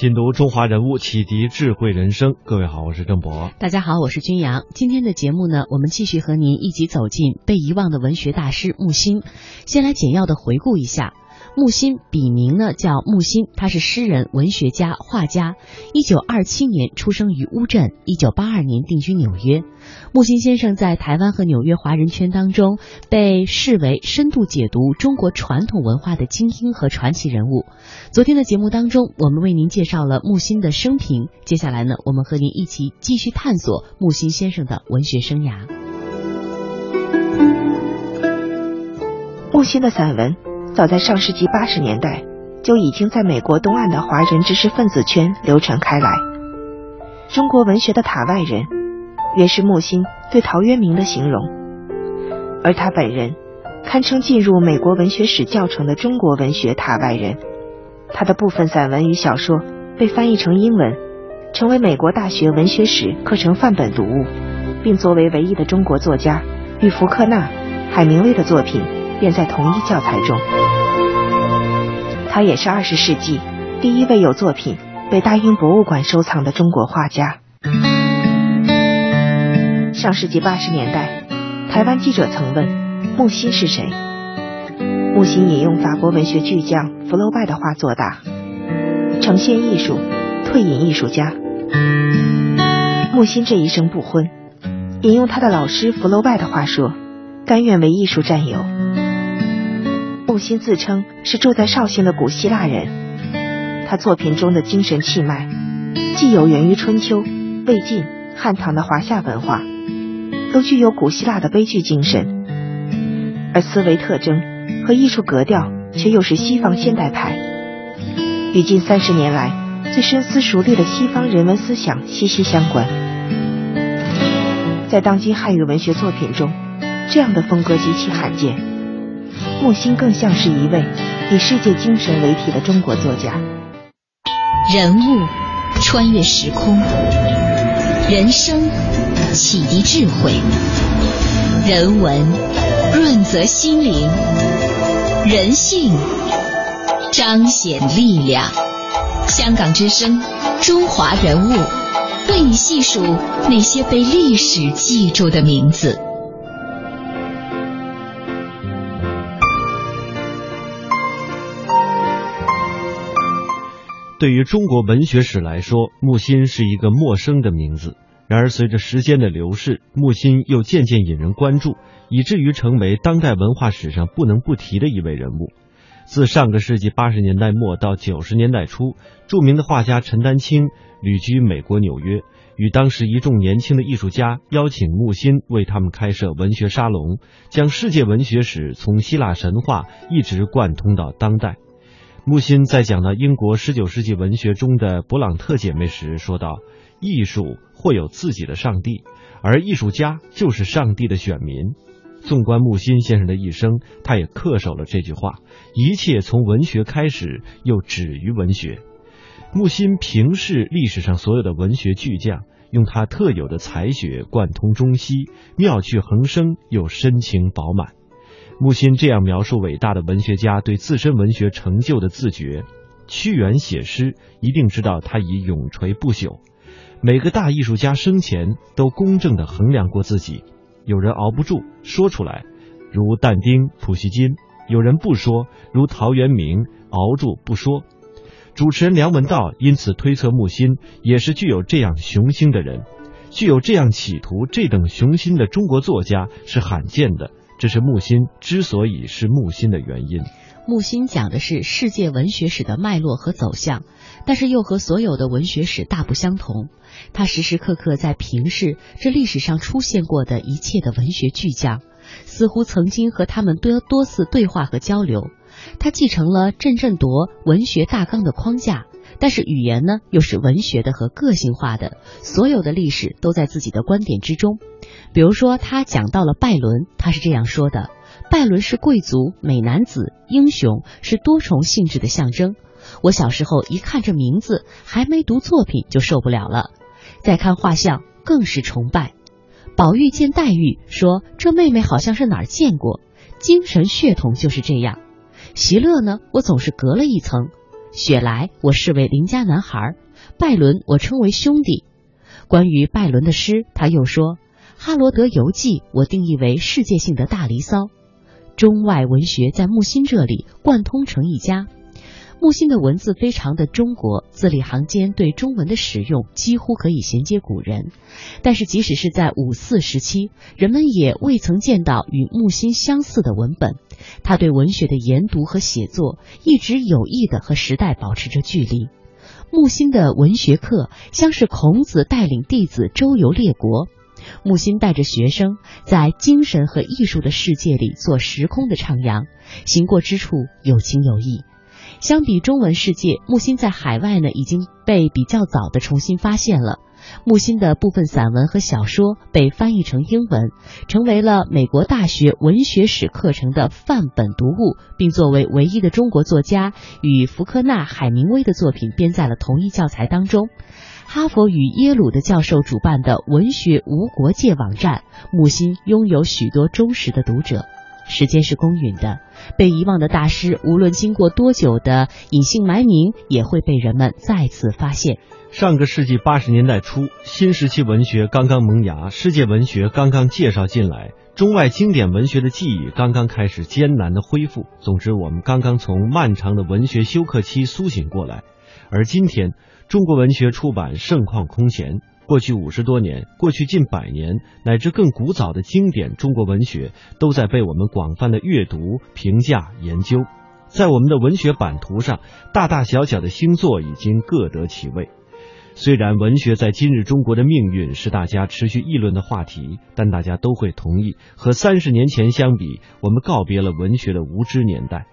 品读中华人物，启迪智慧人生。各位好，我是郑博。大家好，我是君阳。今天的节目呢，我们继续和您一起走进被遗忘的文学大师木心。先来简要的回顾一下。木心笔名呢叫木心，他是诗人、文学家、画家。一九二七年出生于乌镇，一九八二年定居纽约。木心先生在台湾和纽约华人圈当中被视为深度解读中国传统文化的精英和传奇人物。昨天的节目当中，我们为您介绍了木心的生平。接下来呢，我们和您一起继续探索木心先生的文学生涯。木心的散文。早在上世纪八十年代，就已经在美国东岸的华人知识分子圈流传开来。中国文学的塔外人，原是木心对陶渊明的形容，而他本人堪称进入美国文学史教程的中国文学塔外人。他的部分散文与小说被翻译成英文，成为美国大学文学史课程范本读物，并作为唯一的中国作家与福克纳、海明威的作品。便在同一教材中，他也是二十世纪第一位有作品被大英博物馆收藏的中国画家。上世纪八十年代，台湾记者曾问木心是谁，木心引用法国文学巨匠福楼拜的话作答：呈现艺术，退隐艺术家。木心这一生不婚，引用他的老师福楼拜的话说：甘愿为艺术占有。木心自称是住在绍兴的古希腊人，他作品中的精神气脉，既有源于春秋、魏晋、汉唐的华夏文化，都具有古希腊的悲剧精神，而思维特征和艺术格调却又是西方现代派，与近三十年来最深思熟虑的西方人文思想息息相关。在当今汉语文学作品中，这样的风格极其罕见。木心更像是一位以世界精神为体的中国作家。人物穿越时空，人生启迪智慧，人文润泽心灵，人性彰显力量。香港之声，中华人物，为你细数那些被历史记住的名字。对于中国文学史来说，木心是一个陌生的名字。然而，随着时间的流逝，木心又渐渐引人关注，以至于成为当代文化史上不能不提的一位人物。自上个世纪八十年代末到九十年代初，著名的画家陈丹青旅居美国纽约，与当时一众年轻的艺术家邀请木心为他们开设文学沙龙，将世界文学史从希腊神话一直贯通到当代。木心在讲到英国十九世纪文学中的勃朗特姐妹时说道：“艺术会有自己的上帝，而艺术家就是上帝的选民。”纵观木心先生的一生，他也恪守了这句话：“一切从文学开始，又止于文学。”木心平视历史上所有的文学巨匠，用他特有的才学贯通中西，妙趣横生又深情饱满。木心这样描述伟大的文学家对自身文学成就的自觉：屈原写诗，一定知道他已永垂不朽。每个大艺术家生前都公正地衡量过自己。有人熬不住说出来，如但丁、普希金；有人不说，如陶渊明熬住不说。主持人梁文道因此推测，木心也是具有这样雄心的人，具有这样企图、这等雄心的中国作家是罕见的。这是木心之所以是木心的原因。木心讲的是世界文学史的脉络和走向，但是又和所有的文学史大不相同。他时时刻刻在平视这历史上出现过的一切的文学巨匠，似乎曾经和他们多多次对话和交流。他继承了郑振铎文学大纲的框架，但是语言呢又是文学的和个性化的，所有的历史都在自己的观点之中。比如说，他讲到了拜伦，他是这样说的：拜伦是贵族、美男子、英雄，是多重性质的象征。我小时候一看这名字，还没读作品就受不了了；再看画像，更是崇拜。宝玉见黛玉，说这妹妹好像是哪儿见过，精神血统就是这样。席勒呢，我总是隔了一层。雪莱我视为邻家男孩，拜伦我称为兄弟。关于拜伦的诗，他又说：“哈罗德游记我定义为世界性的大离骚。”中外文学在木心这里贯通成一家。木心的文字非常的中国，字里行间对中文的使用几乎可以衔接古人。但是即使是在五四时期，人们也未曾见到与木心相似的文本。他对文学的研读和写作一直有意的和时代保持着距离。木心的文学课像是孔子带领弟子周游列国，木心带着学生在精神和艺术的世界里做时空的徜徉，行过之处有情有义。相比中文世界，木心在海外呢已经被比较早的重新发现了。木心的部分散文和小说被翻译成英文，成为了美国大学文学史课程的范本读物，并作为唯一的中国作家与福克纳、海明威的作品编在了同一教材当中。哈佛与耶鲁的教授主办的文学无国界网站，木心拥有许多忠实的读者。时间是公允的，被遗忘的大师，无论经过多久的隐姓埋名，也会被人们再次发现。上个世纪八十年代初，新时期文学刚刚萌芽，世界文学刚刚介绍进来，中外经典文学的记忆刚刚开始艰难的恢复。总之，我们刚刚从漫长的文学休克期苏醒过来，而今天，中国文学出版盛况空前。过去五十多年，过去近百年，乃至更古早的经典中国文学，都在被我们广泛的阅读、评价、研究。在我们的文学版图上，大大小小的星座已经各得其位。虽然文学在今日中国的命运是大家持续议论的话题，但大家都会同意，和三十年前相比，我们告别了文学的无知年代。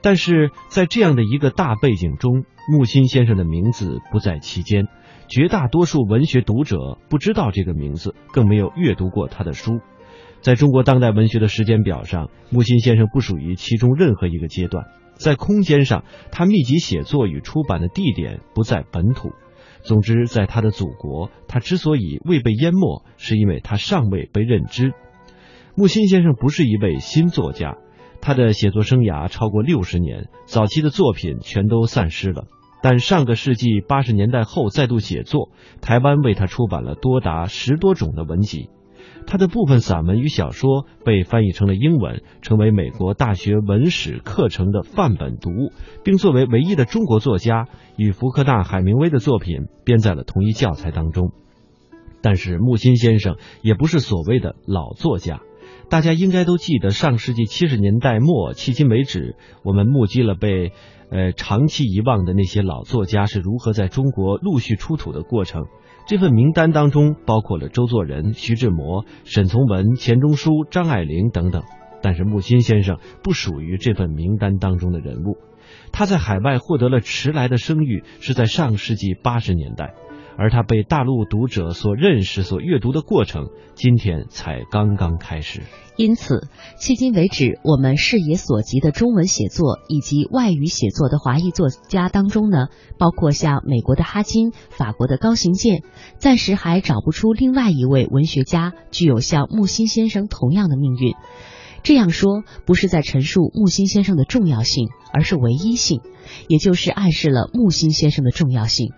但是在这样的一个大背景中，木心先生的名字不在其间。绝大多数文学读者不知道这个名字，更没有阅读过他的书。在中国当代文学的时间表上，木心先生不属于其中任何一个阶段。在空间上，他密集写作与出版的地点不在本土。总之，在他的祖国，他之所以未被淹没，是因为他尚未被认知。木心先生不是一位新作家，他的写作生涯超过六十年，早期的作品全都散失了。但上个世纪八十年代后再度写作，台湾为他出版了多达十多种的文集。他的部分散文与小说被翻译成了英文，成为美国大学文史课程的范本读物，并作为唯一的中国作家与福克纳、海明威的作品编在了同一教材当中。但是木心先生也不是所谓的老作家。大家应该都记得，上世纪七十年代末，迄今为止，我们目击了被呃长期遗忘的那些老作家是如何在中国陆续出土的过程。这份名单当中包括了周作人、徐志摩、沈从文、钱钟书、张爱玲等等。但是木心先生不属于这份名单当中的人物。他在海外获得了迟来的声誉，是在上世纪八十年代。而他被大陆读者所认识、所阅读的过程，今天才刚刚开始。因此，迄今为止，我们视野所及的中文写作以及外语写作的华裔作家当中呢，包括像美国的哈金、法国的高行健，暂时还找不出另外一位文学家具有像木心先生同样的命运。这样说不是在陈述木心先生的重要性，而是唯一性，也就是暗示了木心先生的重要性。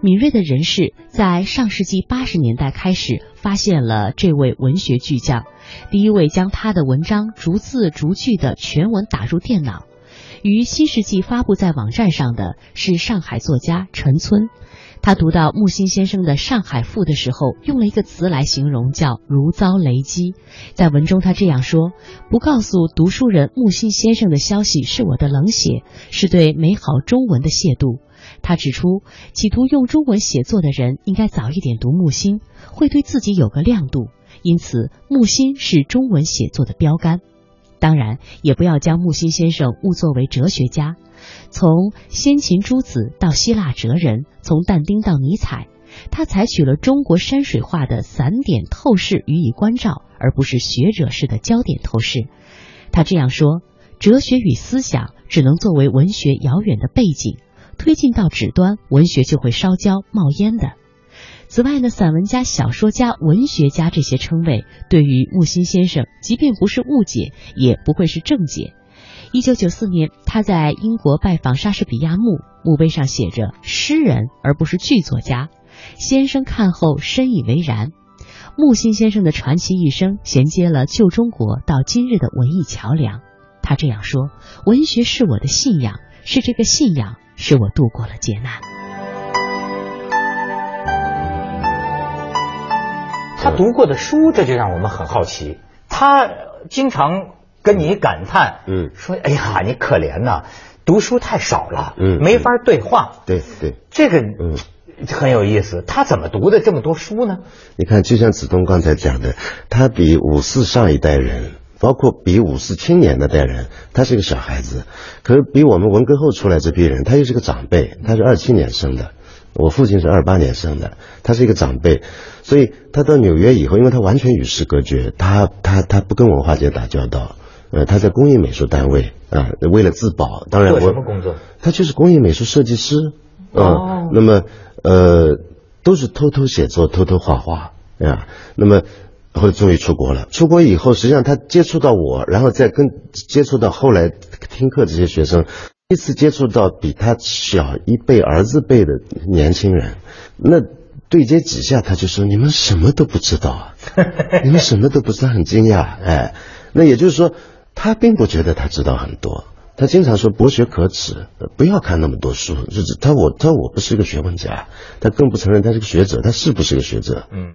敏锐的人士在上世纪八十年代开始发现了这位文学巨匠，第一位将他的文章逐字逐句的全文打入电脑，于新世纪发布在网站上的是上海作家陈村。他读到木心先生的《上海赋》的时候，用了一个词来形容，叫“如遭雷击”。在文中，他这样说：“不告诉读书人木心先生的消息是我的冷血，是对美好中文的亵渎。”他指出，企图用中文写作的人应该早一点读木心，会对自己有个亮度。因此，木心是中文写作的标杆。当然，也不要将木心先生误作为哲学家。从先秦诸子到希腊哲人，从但丁到尼采，他采取了中国山水画的散点透视予以关照，而不是学者式的焦点透视。他这样说：哲学与思想只能作为文学遥远的背景。推进到指端，文学就会烧焦冒烟的。此外呢，散文家、小说家、文学家这些称谓，对于木心先生，即便不是误解，也不会是正解。一九九四年，他在英国拜访莎士比亚墓，墓碑上写着“诗人”而不是剧作家。先生看后深以为然。木心先生的传奇一生，衔接了旧中国到今日的文艺桥梁。他这样说：“文学是我的信仰，是这个信仰使我度过了劫难。”他读过的书，这就让我们很好奇。他经常跟你感叹，嗯，说：“哎呀，你可怜呐，读书太少了，嗯，没法对话。”对对，这个嗯很有意思。他怎么读的这么多书呢？你看，就像子东刚才讲的，他比五四上一代人，包括比五四青年那代人，他是个小孩子；可是比我们文革后出来这批人，他又是个长辈，他是二七年生的。我父亲是二八年生的，他是一个长辈，所以他到纽约以后，因为他完全与世隔绝，他他他不跟文化界打交道，呃，他在工艺美术单位啊、为了自保，当然做我什么工作？他就是工艺美术设计师，嗯、哦那么呃都是偷偷写作、偷偷画画啊，那么后来终于出国了。出国以后，实际上他接触到我，然后再跟接触到后来听课这些学生，第一次接触到比他小一辈儿子辈的年轻人，那对接几下，他就说：“你们什么都不知道啊，你们什么都不知道，很惊讶。”哎，那也就是说，他并不觉得他知道很多。他经常说博学可耻，呃不要看那么多书。就是他我他我不是一个学问家，他更不承认他是个学者，他是不是个学者？嗯，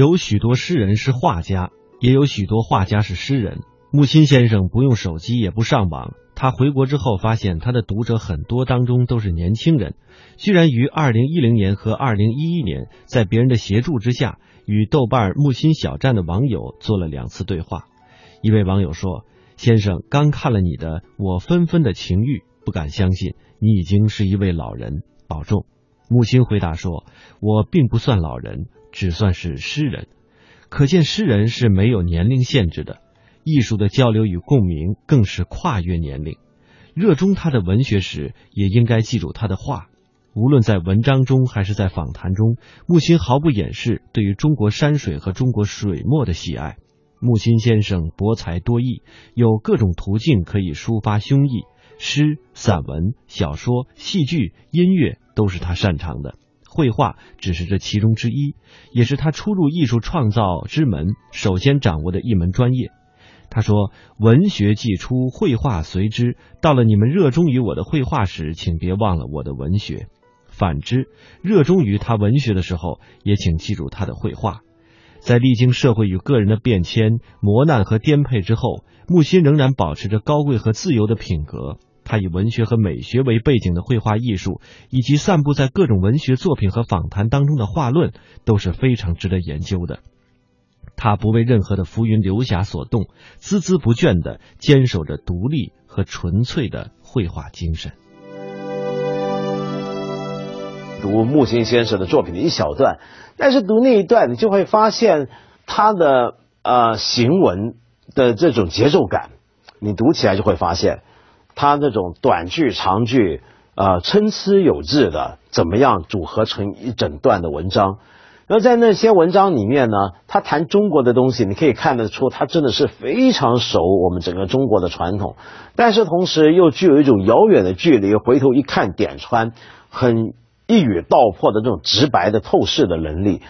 有许多诗人是画家，也有许多画家是诗人。木心先生不用手机，也不上网。他回国之后发现，他的读者很多当中都是年轻人，居然于二零一零年和二零一一年，在别人的协助之下，与豆瓣木心小站的网友做了两次对话。一位网友说：“先生，刚看了你的《我纷纷的情欲》，不敢相信你已经是一位老人，保重。”木心回答说：“我并不算老人，只算是诗人。可见诗人是没有年龄限制的，艺术的交流与共鸣更是跨越年龄。热衷他的文学时，也应该记住他的话。无论在文章中还是在访谈中，木心毫不掩饰对于中国山水和中国水墨的喜爱。木心先生博才多艺，有各种途径可以抒发胸臆。诗、散文、小说、戏剧、音乐都是他擅长的，绘画只是这其中之一，也是他初入艺术创造之门首先掌握的一门专业。他说：“文学既出，绘画随之。到了你们热衷于我的绘画时，请别忘了我的文学；反之，热衷于他文学的时候，也请记住他的绘画。”在历经社会与个人的变迁、磨难和颠沛之后，木心仍然保持着高贵和自由的品格。他以文学和美学为背景的绘画艺术，以及散布在各种文学作品和访谈当中的画论，都是非常值得研究的。他不为任何的浮云流霞所动，孜孜不倦地坚守着独立和纯粹的绘画精神。读木心先生的作品的一小段，但是读那一段，你就会发现他的呃行文的这种节奏感，你读起来就会发现他那种短句长句，呃参差有致的，怎么样组合成一整段的文章。那在那些文章里面呢，他谈中国的东西，你可以看得出他真的是非常熟我们整个中国的传统，但是同时又具有一种遥远的距离，回头一看点穿，很一语道破的这种直白的透视的能力，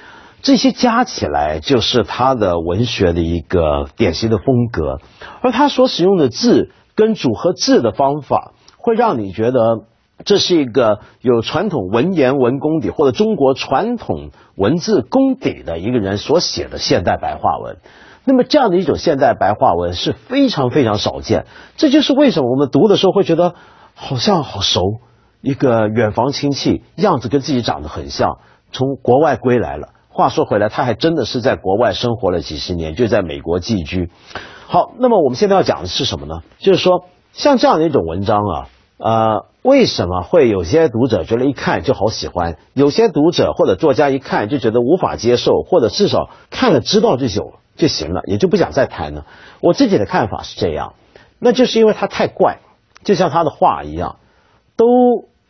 这些加起来就是他的文学的一个典型的风格，而他所使用的字跟组合字的方法，会让你觉得。这是一个有传统文言文功底或者中国传统文字功底的一个人所写的现代白话文。那么这样的一种现代白话文是非常非常少见。这就是为什么我们读的时候会觉得好像好熟，一个远房亲戚样子跟自己长得很像，从国外归来了。话说回来，他还真的是在国外生活了几十年，就在美国寄居。好，那么我们现在要讲的是什么呢？就是说，像这样的一种文章啊。呃，为什么会有些读者觉得一看就好喜欢，有些读者或者作家一看就觉得无法接受，或者至少看了知道就有就行了，也就不想再谈了。我自己的看法是这样，那就是因为他太怪，就像他的画一样，都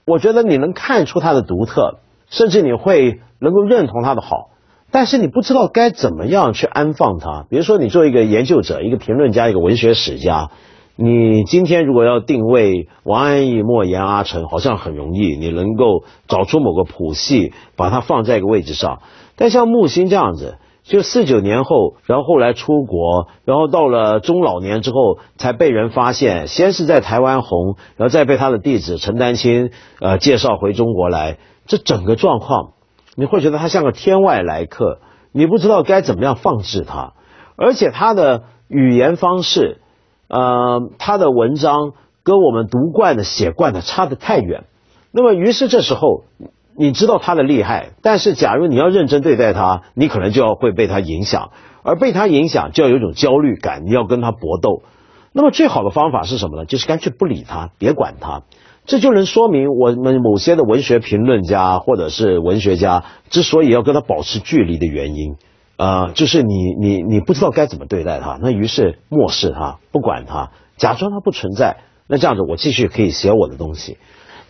我觉得你能看出他的独特，甚至你会能够认同他的好，但是你不知道该怎么样去安放他。比如说，你做一个研究者、一个评论家、一个文学史家。你今天如果要定位王安忆、莫言、阿城，好像很容易，你能够找出某个谱系，把它放在一个位置上。但像木心这样子，就四九年后，然后后来出国，然后到了中老年之后才被人发现，先是在台湾红，然后再被他的弟子陈丹青呃介绍回中国来。这整个状况，你会觉得他像个天外来客，你不知道该怎么样放置他，而且他的语言方式。呃，他的文章跟我们读惯的写惯的差得太远，那么于是这时候你知道他的厉害，但是假如你要认真对待他，你可能就要会被他影响，而被他影响就要有一种焦虑感，你要跟他搏斗。那么最好的方法是什么呢？就是干脆不理他，别管他。这就能说明我们某些的文学评论家或者是文学家之所以要跟他保持距离的原因。呃，就是你你你不知道该怎么对待他，那于是漠视他，不管他，假装他不存在。那这样子，我继续可以写我的东西。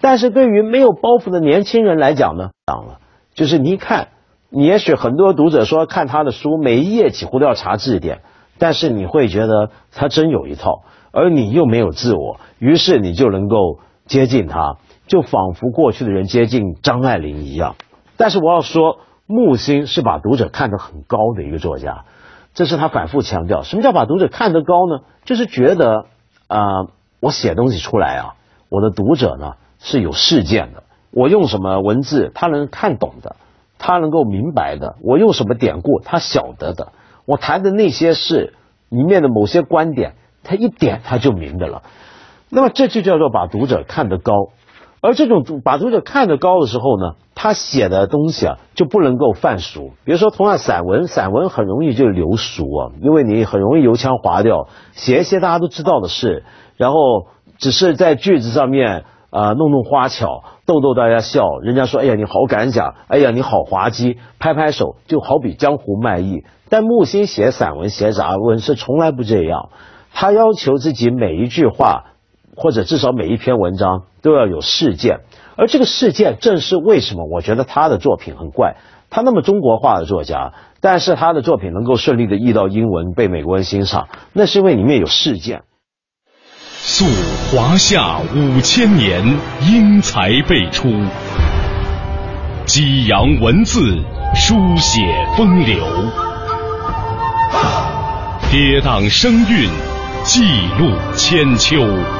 但是对于没有包袱的年轻人来讲呢，当了，就是你一看，你也许很多读者说看他的书，每一页几乎都要查字典，但是你会觉得他真有一套，而你又没有自我，于是你就能够接近他，就仿佛过去的人接近张爱玲一样。但是我要说。木心是把读者看得很高的一个作家，这是他反复强调。什么叫把读者看得高呢？就是觉得啊，我写东西出来啊，我的读者呢是有事件的，我用什么文字他能看懂的，他能够明白的，我用什么典故他晓得的，我谈的那些事里面的某些观点，他一点他就明白了。那么这就叫做把读者看得高。而这种把读者看得高的时候呢，他写的东西啊就不能够犯俗。比如说，同样散文，散文很容易就流俗啊，因为你很容易油腔滑调，写一些大家都知道的事，然后只是在句子上面啊弄弄花巧，逗逗大家笑。人家说：“哎呀，你好敢讲！”“哎呀，你好滑稽！”拍拍手，就好比江湖卖艺。但木心写散文、写杂文是从来不这样，他要求自己每一句话。或者至少每一篇文章都要有事件，而这个事件正是为什么我觉得他的作品很怪。他那么中国化的作家，但是他的作品能够顺利的译到英文，被美国人欣赏，那是因为里面有事件。溯华夏五千年，英才辈出；激扬文字，书写风流；跌宕声韵，记录千秋。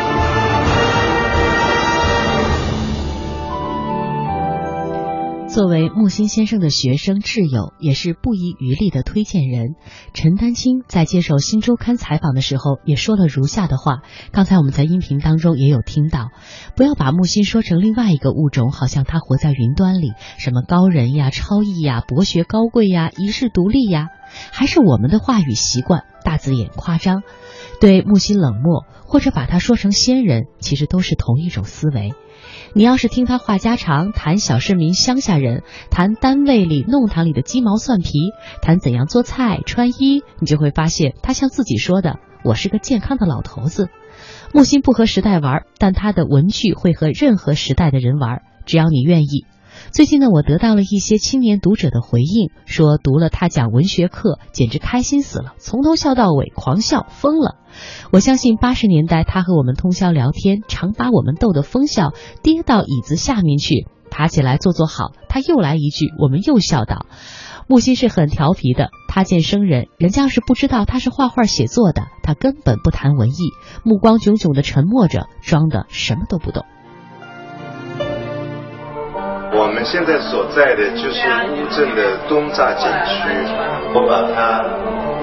作为木心先生的学生挚友，也是不遗余力的推荐人，陈丹青在接受《新周刊》采访的时候也说了如下的话。刚才我们在音频当中也有听到，不要把木心说成另外一个物种，好像他活在云端里，什么高人呀、超逸呀、博学高贵呀、一世独立呀，还是我们的话语习惯大字眼夸张，对木心冷漠，或者把他说成仙人，其实都是同一种思维。你要是听他话家常，谈小市民、乡下人，谈单位里、弄堂里的鸡毛蒜皮，谈怎样做菜、穿衣，你就会发现，他像自己说的：“我是个健康的老头子。”木心不和时代玩，但他的文趣会和任何时代的人玩，只要你愿意。最近呢，我得到了一些青年读者的回应，说读了他讲文学课，简直开心死了，从头笑到尾，狂笑疯了。我相信八十年代他和我们通宵聊天，常把我们逗得疯笑，跌到椅子下面去，爬起来坐坐好，他又来一句，我们又笑道。木心是很调皮的，他见生人，人家要是不知道他是画画写作的，他根本不谈文艺，目光炯炯的沉默着，装的什么都不懂。我们现在所在的就是乌镇的东栅景区，我把他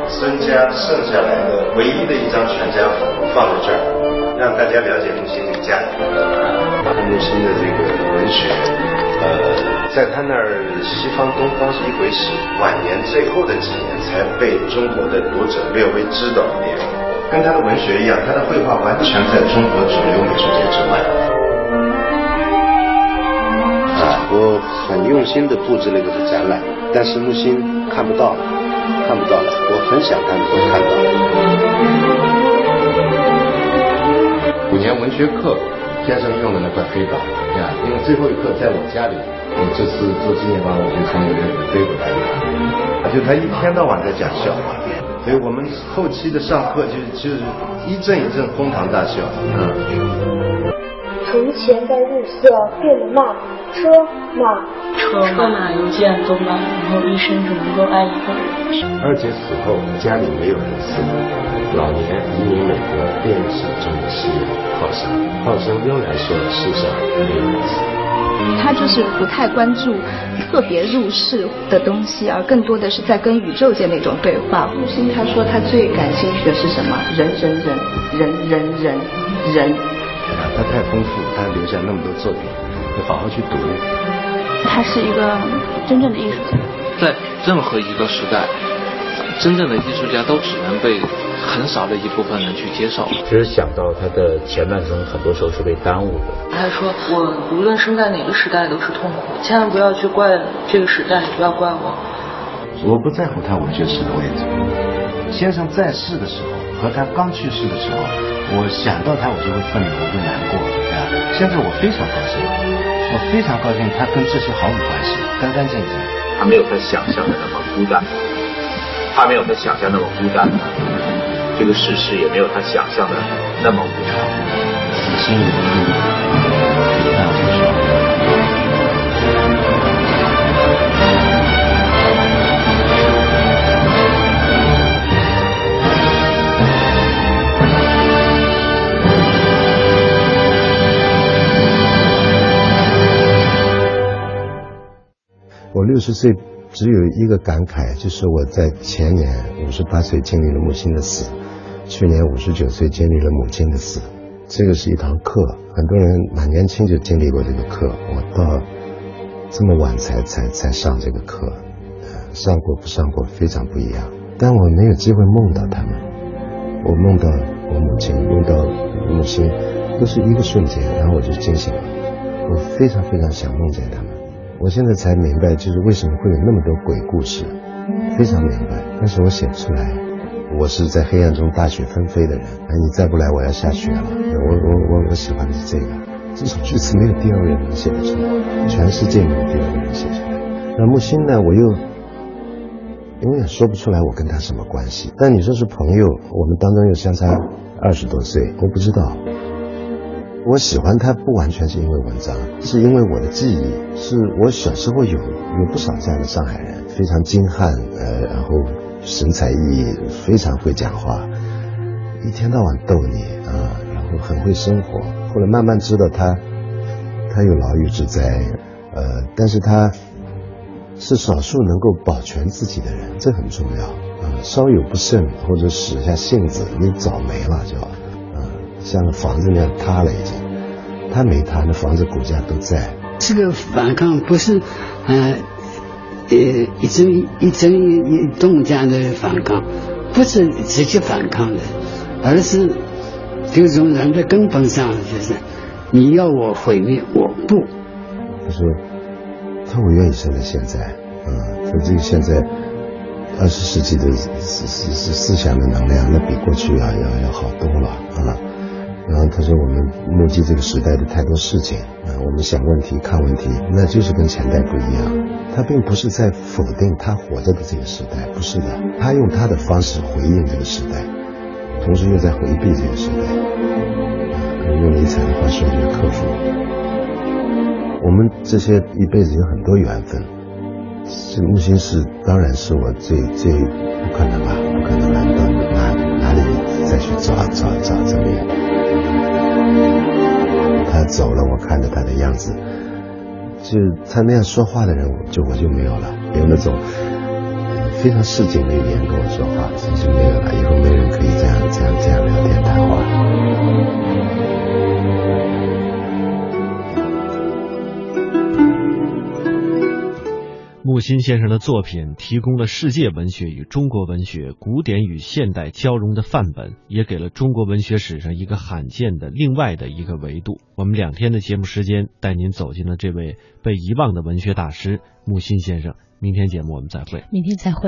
孙家剩下来的唯一的一张全家福放在这儿，让大家了解木心的家庭。木心的这个文学，呃，在他那儿西方东方是一回事，晚年最后的几年才被中国的读者略微知道一点。跟他的文学一样，他的绘画完全在中国主流美术界之外。我很用心的布置了一个展览，但是木心看不到，看不到了。我很想他能够看到。五年文学课，先生用的那块黑板，呀，因为最后一课在我家里，我这次做纪念馆，我就从里面背回来的。就他一天到晚在讲笑话，所以我们后期的上课就就是一阵一阵哄堂大笑。嗯。从前的日色变得慢，车马车马邮件都慢，然后一生只能够爱一个人。二姐死后，家里没有人伺候，老年移民美国，电视中的事业，好生好生仍然说世上没有人死。他就是不太关注特别入世的东西，而更多的是在跟宇宙间那种对话。木心他说他最感兴趣的是什么？人人人人人人人。他太丰富，他留下那么多作品，你好好去读。他是一个真正的艺术家。在任何一个时代，真正的艺术家都只能被很少的一部分人去接受。其实想到他的前半生，很多时候是被耽误的。他说：“我无论生在哪个时代都是痛苦，千万不要去怪这个时代，不要怪我。”我不在乎他文学史的位置。先生在世的时候和他刚去世的时候，我想到他我就会愤怒，我就难过，对吧？现在我非常高兴，我非常高兴他跟这些毫无关系，干干净净。他没有他想象的那么孤单，他没有他想象那么孤单，这个世事也没有他想象的那么无常。心里的六十岁只有一个感慨，就是我在前年五十八岁经历了母亲的死，去年五十九岁经历了母亲的死，这个是一堂课，很多人蛮年轻就经历过这个课，我到这么晚才才才上这个课，上过不上过非常不一样，但我没有机会梦到他们，我梦到我母亲，梦到母亲，都是一个瞬间，然后我就惊醒了，我非常非常想梦见他们。我现在才明白，就是为什么会有那么多鬼故事，非常明白。但是我写不出来，我是在黑暗中大雪纷飞的人。哎，你再不来，我要下雪了。我我我我喜欢的是这个，这首句子没有第二个人能写得出来，全世界没有第二个人写出来。那木心呢？我又永远说不出来我跟他什么关系。但你说是朋友，我们当中又相差二十多岁，我不知道。我喜欢他不完全是因为文章，是因为我的记忆，是我小时候有有不少这样的上海人，非常精悍，呃，然后神采奕奕，非常会讲话，一天到晚逗你啊，然后很会生活。后来慢慢知道他，他有牢狱之灾，呃，但是他是少数能够保全自己的人，这很重要啊。稍有不慎或者使一下性子，你早没了就。像个房子那样塌了已经，他没塌，那房子骨架都在。这个反抗不是，呃，呃一针一针一一动这样的反抗，不是直接反抗的，而是这种人的根本上就是，你要我毁灭我不。他说，他我愿意生在现在，啊，说这个现在二十世纪的思思思思想的能量，那比过去要要要好多了啊。然后他说：“我们目击这个时代的太多事情啊，我们想问题、看问题，那就是跟前代不一样。他并不是在否定他活着的这个时代，不是的，他用他的方式回应这个时代，同时又在回避这个时代。用尼采的话说，就是克服。我们这些一辈子有很多缘分，这木心是当然是我最最不可能吧，不可能难到哪哪里再去找找找这里。”他走了，我看着他的样子，就他那样说话的人，就我就没有了，有那种非常市井的语言跟我说话，就没有了。以后没人可以这样这样这样聊天谈话。木心先生的作品提供了世界文学与中国文学、古典与现代交融的范本，也给了中国文学史上一个罕见的另外的一个维度。我们两天的节目时间，带您走进了这位被遗忘的文学大师木心先生。明天节目我们再会。明天再会。